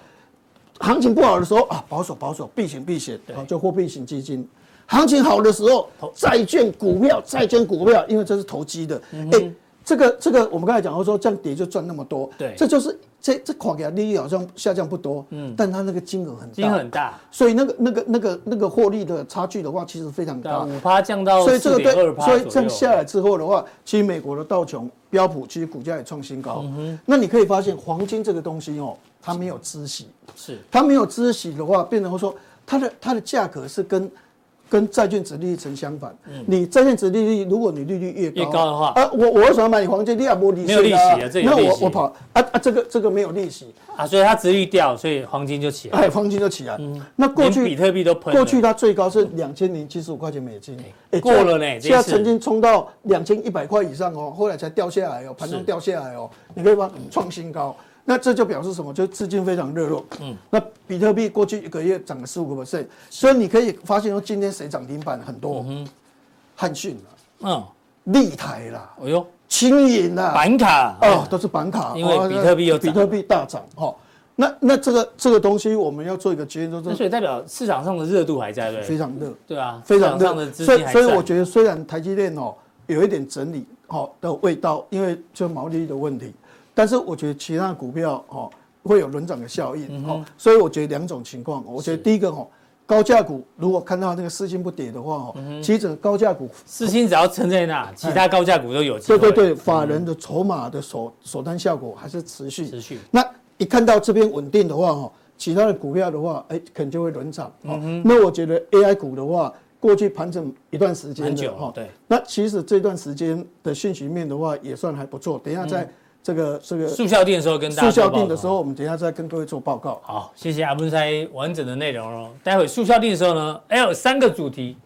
行情不好的时候啊，保守保守，避险避险，好，就货币型基金，行情好的时候，债券股票，债券股票，因为这是投机的，哎，这个这个我们刚才讲过说，这样跌就赚那么多，对，这就是。这这款给利率好像下降不多，嗯，但它那个金额很大，金额很大，所以那个那个那个那个获利的差距的话，其实非常大，五趴降到所以这个对，所以这样下来之后的话，其实美国的道琼、标普其实股价也创新高。嗯，那你可以发现黄金这个东西哦，它没有孳息，是。它没有孳息的话，变成说它的它的价格是跟跟债券值利率成相反。嗯，你债券值利率，如果你利率越高，越高的话，啊，我我为什么买你黄金？你也没利息，没有利息啊，这有利息。那我我跑啊啊，这个这个没有利息啊，所以它殖利率掉，所以黄金就起来。哎，黄金就起来。嗯，那过去比特币都喷，过去它最高是两千零七十五块钱美金，哎，过了呢，现在曾经冲到两千一百块以上哦，后来才掉下来哦，盘中掉下来哦，你可以吗创新高。那这就表示什么？就资金非常热络。嗯，那比特币过去一个月涨了十五个 percent，所以你可以发现说，今天谁涨停板很多？嗯，汉讯嗯，立台啦，哎呦，青银啦，板卡哦，都是板卡，因为比特币有比特币大涨哦。那那这个这个东西我们要做一个结论，就是所以代表市场上的热度还在，对，非常热，对啊，非常热。所以所以我觉得，虽然台积电哦有一点整理哦的味道，因为就毛利率的问题。但是我觉得其他的股票哦会有轮涨的效应哦，嗯、所以我觉得两种情况。我觉得第一个哦，高价股如果看到那个四星不跌的话哦，嗯、其实整个高价股四星只要撑在那，其他高价股都有机会。对对对，法人的筹码的锁锁单效果还是持续持续。那一看到这边稳定的话哦，其他的股票的话，哎，可能就会轮涨。嗯哼。那我觉得 AI 股的话，过去盘整一段时间的哈，对。那其实这段时间的讯息面的话，也算还不错。等一下再。这个这个速效定的时候跟大家速效定的时候，我们等一下再跟各位做报告。好，谢谢阿文塞完整的内容哦。待会速效定的时候呢，哎有三个主题，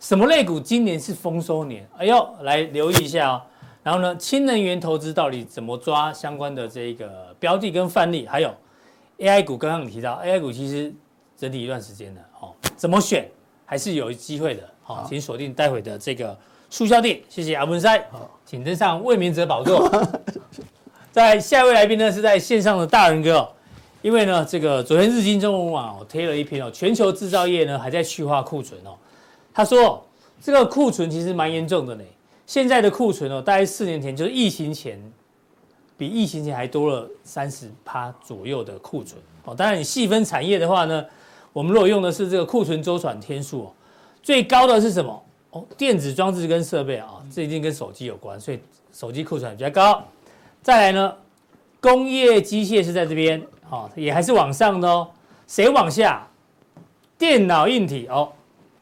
什么类股今年是丰收年？哎呦，来留意一下哦。然后呢，氢能源投资到底怎么抓相关的这个标的跟范例？还有 AI 股，刚刚你提到 AI 股其实整体一段时间了哦，怎么选还是有机会的。好，请锁定待会的这个速效定。谢谢阿文塞，好，请登上卫冕者宝座。[LAUGHS] 在下一位来宾呢，是在线上的大仁哥，因为呢，这个昨天日经中文网贴了一篇哦，全球制造业呢还在去化库存哦。他说这个库存其实蛮严重的呢，现在的库存哦，大概四年前就是疫情前，比疫情前还多了三十趴左右的库存哦。当然你细分产业的话呢，我们如果用的是这个库存周转天数哦，最高的是什么？哦，电子装置跟设备啊，这一定跟手机有关，所以手机库存比较高。再来呢，工业机械是在这边，哦，也还是往上的哦。谁往下？电脑硬体哦，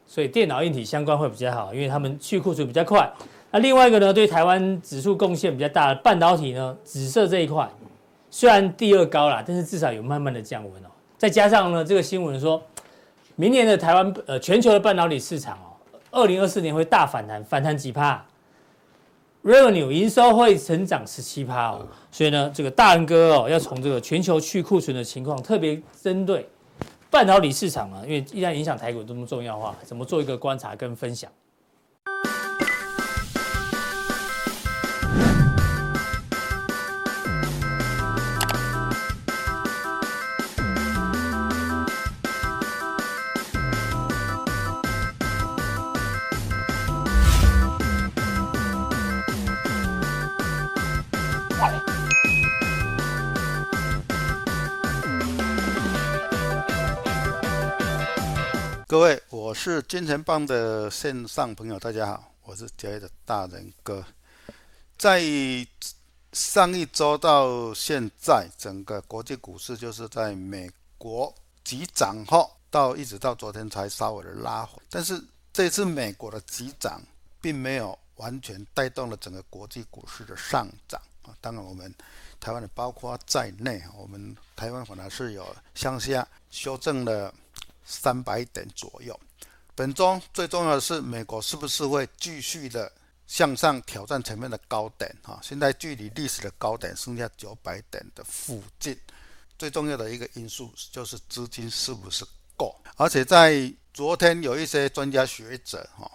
所以电脑硬体相关会比较好，因为他们去库存比较快。那另外一个呢，对台湾指数贡献比较大的半导体呢，紫色这一块，虽然第二高啦，但是至少有慢慢的降温哦。再加上呢，这个新闻说，明年的台湾呃全球的半导体市场哦，二零二四年会大反弹，反弹几趴？Revenue 营收会成长十七趴哦，所以呢，这个大恩哥哦，要从这个全球去库存的情况，特别针对半导体市场啊，因为一旦影响台股这么重要的话，怎么做一个观察跟分享？各位，我是金钱棒的线上朋友，大家好，我是交易的大仁哥。在上一周到现在，整个国际股市就是在美国急涨后，到一直到昨天才稍微的拉回。但是这次美国的急涨，并没有完全带动了整个国际股市的上涨啊。当然，我们台湾的包括在内，我们台湾反而是有向下修正了。三百点左右。本周最重要的是，美国是不是会继续的向上挑战前面的高点？哈，现在距离历史的高点剩下九百点的附近。最重要的一个因素就是资金是不是够？而且在昨天有一些专家学者，哈，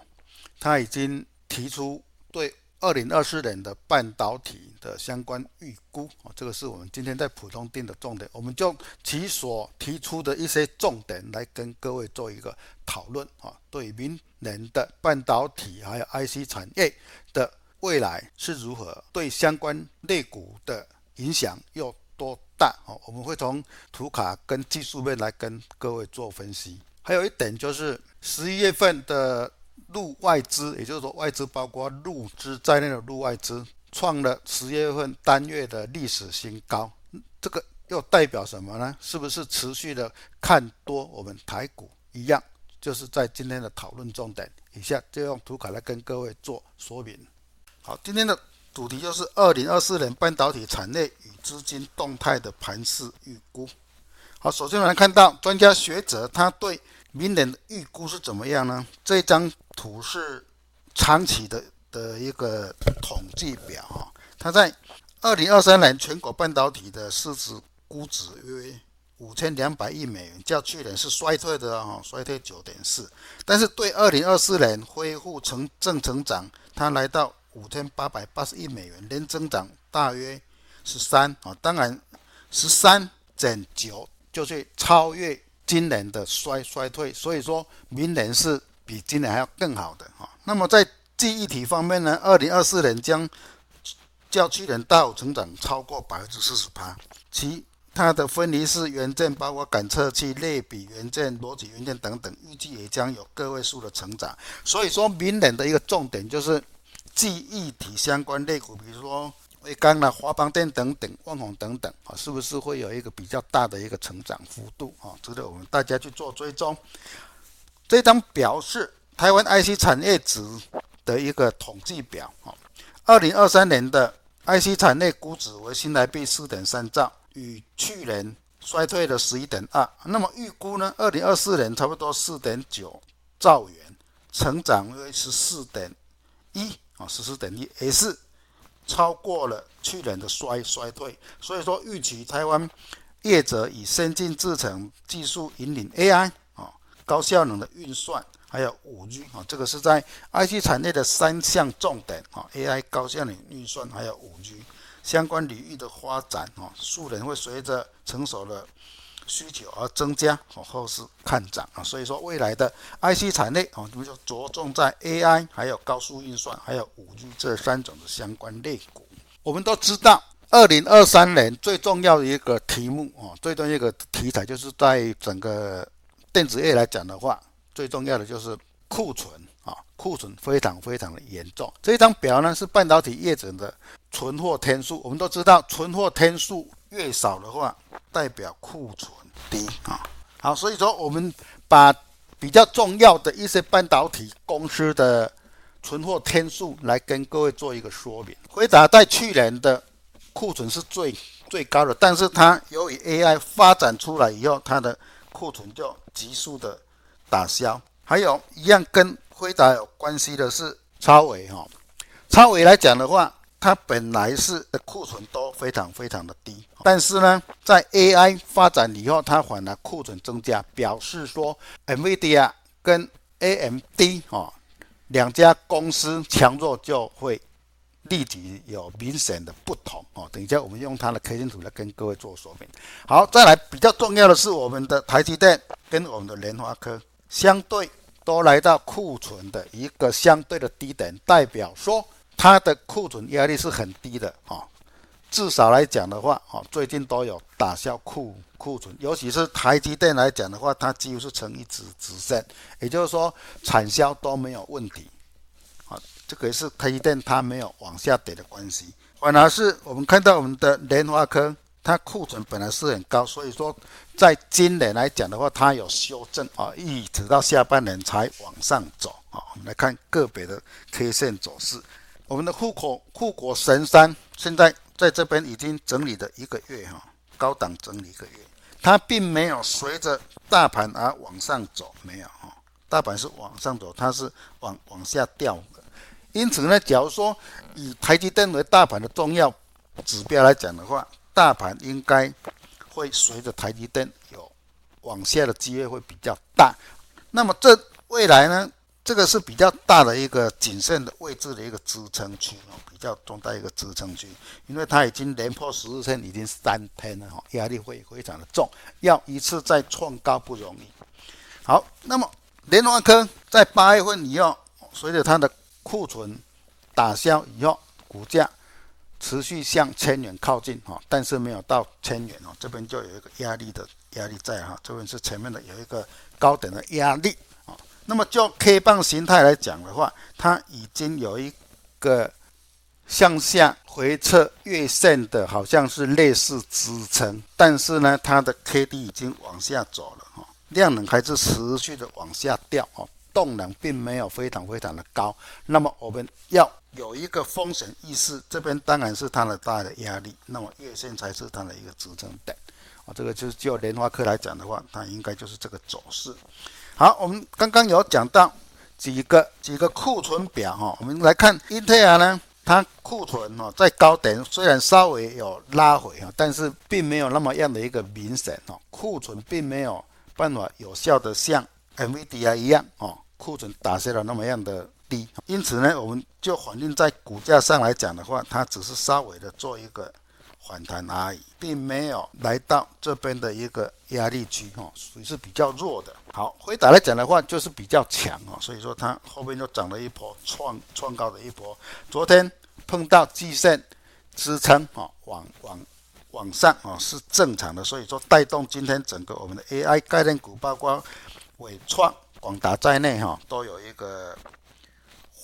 他已经提出对。二零二四年的半导体的相关预估啊，这个是我们今天在普通定的重点，我们就其所提出的一些重点来跟各位做一个讨论啊。对明年的半导体还有 IC 产业的未来是如何，对相关类股的影响有多大啊？我们会从图卡跟技术面来跟各位做分析。还有一点就是十一月份的。陆外资，也就是说外资包括陆资在内的陆外资，创了十月份单月的历史新高。这个又代表什么呢？是不是持续的看多我们台股一样，就是在今天的讨论重点。以下就用图卡来跟各位做说明。好，今天的主题就是二零二四年半导体产业与资金动态的盘势预估。好，首先我们来看到专家学者他对明年的预估是怎么样呢？这张图是长期的的一个统计表啊，它在二零二三年全国半导体的市值估值约五千两百亿美元，较去年是衰退的啊，衰退九点四。但是对二零二四年恢复成正成长，它来到五千八百八十亿美元，年增长大约十三啊，当然十三点九就是超越今年的衰衰退，所以说明年是比今年还要更好的哈。那么在记忆体方面呢，二零二四年将较去年大幅成长超过百分之四十八，其它的分离式元件，包括感测器、类比元件、逻辑元件等等，预计也将有个位数的成长。所以说明年的一个重点就是记忆体相关类股，比如说威刚啦、华邦电等等、万宏等等啊，是不是会有一个比较大的一个成长幅度啊？值得我们大家去做追踪。这张表是台湾 IC 产业值的一个统计表啊，二零二三年的 IC 产业估值为新台币四点三兆。与去年衰退了十一点二，那么预估呢？二零二四年差不多四点九兆元，成长为十四点一啊，十四点一也是超过了去年的衰衰退。所以说，预期台湾业者以先进制程技术引领 AI 啊，高效能的运算，还有五 G 啊，这个是在 IT 产业的三项重点啊，AI 高效能运算还有五 G。相关领域的发展，哦，数人会随着成熟的需求而增加，哦，后市看涨啊。所以说，未来的 IC 产业，哦，我们就着重在 AI，还有高速运算，还有 5G 这三种的相关类股。我们都知道，二零二三年最重要的一个题目，哦，最重要的一个题材，就是在整个电子业来讲的话，最重要的就是库存啊。库存非常非常的严重。这张表呢是半导体业者的存货天数。我们都知道，存货天数越少的话，代表库存低啊。好，所以说我们把比较重要的一些半导体公司的存货天数来跟各位做一个说明。辉达在去年的库存是最最高的，但是它由于 AI 发展出来以后，它的库存就急速的打消。还有一样跟辉达有关系的是超伟哈，超伟来讲的话，它本来是库存都非常非常的低，但是呢，在 AI 发展以后，它反而库存增加，表示说 NVIDIA 跟 AMD 哈两家公司强弱就会立即有明显的不同哦。等一下我们用它的 K 线图来跟各位做说明。好，再来比较重要的是我们的台积电跟我们的联发科相对。都来到库存的一个相对的低点，代表说它的库存压力是很低的啊。至少来讲的话，啊，最近都有打消库库存，尤其是台积电来讲的话，它几乎是呈一直直线，也就是说产销都没有问题。啊，这个是台积电它没有往下跌的关系。反而是我们看到我们的联发科。它库存本来是很高，所以说在今年来讲的话，它有修正啊，一直到下半年才往上走啊。我们来看个别的 K 线走势，我们的护国护国神山现在在这边已经整理了一个月哈，高档整理一个月，它并没有随着大盘而往上走，没有哈，大盘是往上走，它是往往下掉的。因此呢，假如说以台积电为大盘的重要指标来讲的话，大盘应该会随着台积电有往下的机会会比较大，那么这未来呢？这个是比较大的一个谨慎的位置的一个支撑区哦，比较重大一个支撑区，因为它已经连破十日线已经三天了哈，压力会非常的重，要一次再创高不容易。好，那么联发科在八月份以后，随着它的库存打消以后，股价。持续向千元靠近哈，但是没有到千元哦，这边就有一个压力的压力在哈，这边是前面的有一个高点的压力。那么就 K 棒形态来讲的话，它已经有一个向下回测月线的，好像是类似支撑，但是呢，它的 K D 已经往下走了哈，量能还是持续的往下掉哦，动能并没有非常非常的高。那么我们要有一个风险意识，这边当然是它的大的压力，那么月线才是它的一个支撑点。啊，这个就是就联发科来讲的话，它应该就是这个走势。好，我们刚刚有讲到几个几个库存表哈，我们来看英特尔呢，它库存哦在高点虽然稍微有拉回啊，但是并没有那么样的一个明显哦，库存并没有办法有效的像 NVIDIA 一样哦，库存打下了那么样的低，因此呢，我们就反映在股价上来讲的话，它只是稍微的做一个。反弹而已，并没有来到这边的一个压力区哦，属于是比较弱的。好，回答来讲的话，就是比较强哦，所以说它后面又涨了一波创创高的一波。昨天碰到季线支撑哦，往往往上哦是正常的，所以说带动今天整个我们的 AI 概念股，包括伟创、广达在内哈，都有一个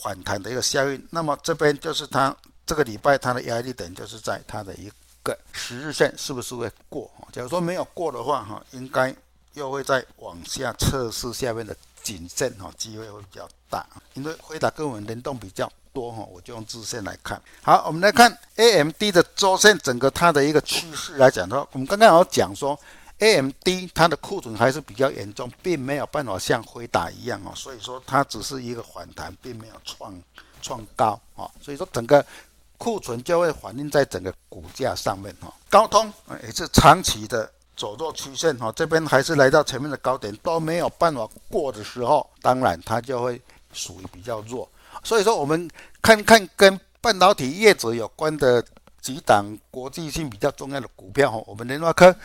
反弹的一个效应。那么这边就是它这个礼拜它的压力点，就是在它的一个。十日线是不是会过？假如说没有过的话，哈，应该又会再往下测试下面的颈线，哈，机会会比较大。因为辉达跟我们联动比较多，哈，我就用日线来看。好，我们来看 AMD 的周线，整个它的一个趋势来讲的话，我们刚刚有讲说，AMD 它的库存还是比较严重，并没有办法像辉达一样，哦，所以说它只是一个反弹，并没有创创高，啊，所以说整个。库存就会反映在整个股价上面哈，高通也是长期的走弱曲线哈，这边还是来到前面的高点都没有办法过的时候，当然它就会属于比较弱。所以说，我们看看跟半导体业者有关的几档国际性比较重要的股票哈，我们联发科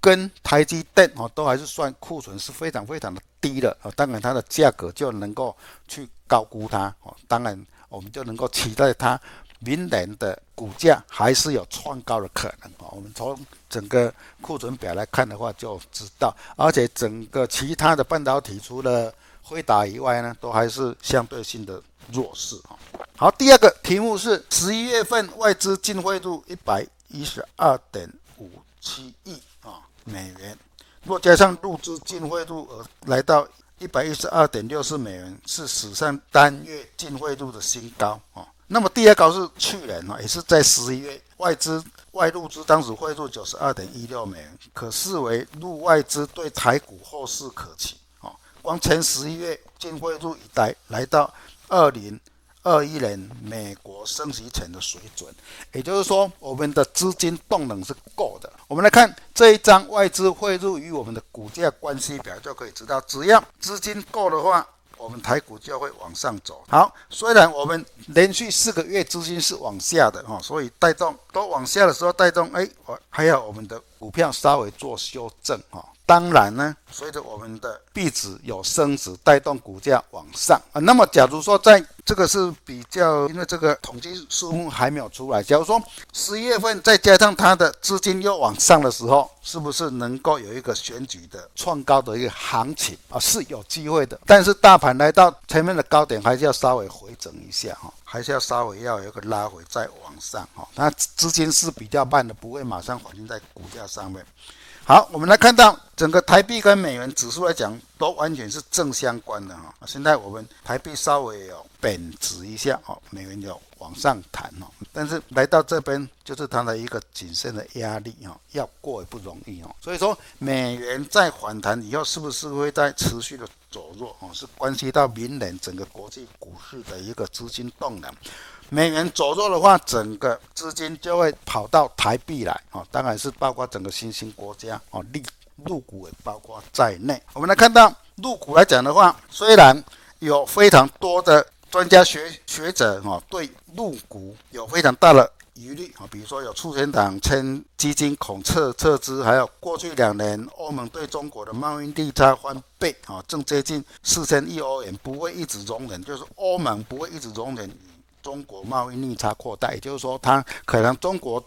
跟台积电哦都还是算库存是非常非常的低的啊，当然它的价格就能够去高估它哦，当然我们就能够期待它。明年的股价还是有创高的可能啊！我们从整个库存表来看的话，就知道，而且整个其他的半导体除了辉达以外呢，都还是相对性的弱势啊。好，第二个题目是十一月份外资净汇入一百一十二点五七亿啊美元，若加上入资净汇入额来到一百一十二点六四美元，是史上单月净汇入的新高啊。那么第二高是去年啊，也是在十一月，外资外入资当时汇入九十二点一六美元，可视为入外资对台股后市可期啊。光前十一月净汇入已来来到二零二一年美国升息前的水准，也就是说我们的资金动能是够的。我们来看这一张外资汇入与我们的股价关系表，就可以知道，只要资金够的话。我们台股就会往上走。好，虽然我们连续四个月资金是往下的哈，所以带动都往下的时候带动，哎，我还要我们的股票稍微做修正哈。当然呢，随着我们的币值有升值，带动股价往上啊。那么，假如说在这个是比较，因为这个统计数目还没有出来。假如说十月份再加上它的资金又往上的时候，是不是能够有一个选举的创高的一个行情啊？是有机会的。但是大盘来到前面的高点，还是要稍微回整一下哈，还是要稍微要有一个拉回再往上哈。它资金是比较慢的，不会马上反映在股价上面。好，我们来看到整个台币跟美元指数来讲，都完全是正相关的哈。现在我们台币稍微有贬值一下哦，美元有往上弹哦，但是来到这边就是它的一个谨慎的压力哦，要过也不容易哦。所以说美元在反弹以后，是不是会在持续的走弱哦？是关系到明年整个国际股市的一个资金动能。美元走弱的话，整个资金就会跑到台币来啊，当然是包括整个新兴国家啊，立陆股也包括在内。我们来看到入股来讲的话，虽然有非常多的专家学学者哈对入股有非常大的疑虑啊，比如说有促成党称基金恐撤撤资，还有过去两年欧盟对中国的贸易逆差翻倍啊，正接近四千亿欧元，不会一直容忍，就是欧盟不会一直容忍。中国贸易逆差扩大，也就是说，它可能中国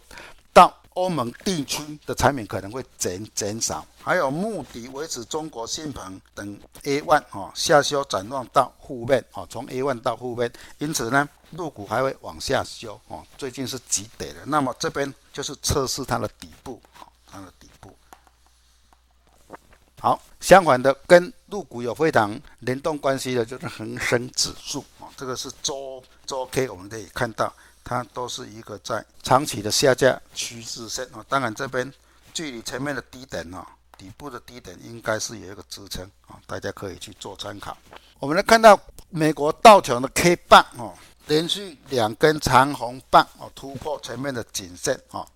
到欧盟地区的产品可能会减减少，还有目的维持中国信评等 A one 哦下修展望到负面哦，从 A one 到负面，因此呢，陆股还会往下修哦，最近是急跌的，那么这边就是测试它的底部，好，它的底部。好，相反的，跟陆股有非常联动关系的就是恒生指数啊，这个是周周 K，我们可以看到它都是一个在长期的下降趋势线啊。当然这边距离前面的低点啊，底部的低点应该是有一个支撑啊，大家可以去做参考。我们来看到美国道琼的 K 棒哦，连续两根长红棒哦，突破前面的颈线哦。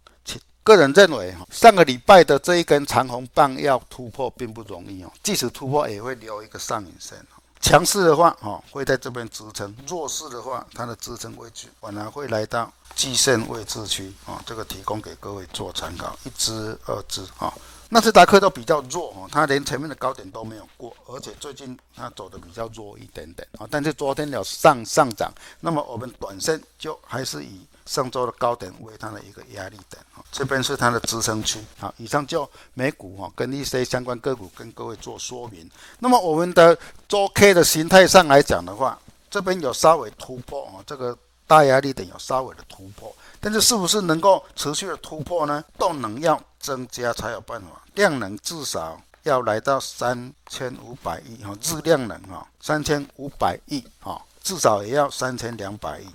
个人认为，上个礼拜的这一根长红棒要突破并不容易哦，即使突破也会留一个上影线。强势的话，哦，会在这边支撑；弱势的话，它的支撑位置反而会来到季线位置区啊。这个提供给各位做参考，一支、二支啊。纳斯达克都比较弱哦，它连前面的高点都没有过，而且最近它走的比较弱一点点啊。但是昨天有上上涨，那么我们短线就还是以。上周的高点为它的一个压力点，这边是它的支撑区。好，以上就美股哈跟一些相关个股跟各位做说明。那么我们的周 K 的形态上来讲的话，这边有稍微突破啊，这个大压力点有稍微的突破，但是是不是能够持续的突破呢？动能要增加才有办法，量能至少要来到三千五百亿哈，日量能哈三千五百亿哈，至少也要三千两百亿。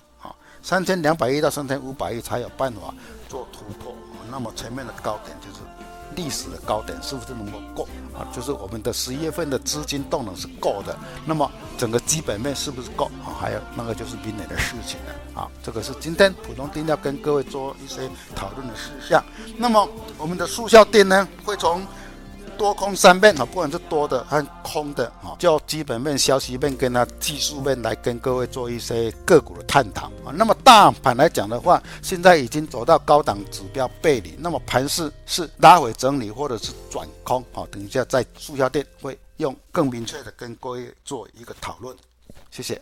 三千两百亿到三千五百亿才有办法做突破，那么前面的高点就是历史的高点，是不是能够够啊？就是我们的十一月份的资金动能是够的，那么整个基本面是不是够啊？还有那个就是明年的事情了啊。这个是今天普通錠要跟各位做一些讨论的事项。那么我们的速效錠呢，会从。多空三面啊，不管是多的和空的啊，就基本面、消息面跟它技术面来跟各位做一些个股的探讨啊。那么大盘来讲的话，现在已经走到高档指标背离，那么盘势是拉回整理或者是转空啊。等一下在速销店会用更明确的跟各位做一个讨论，谢谢。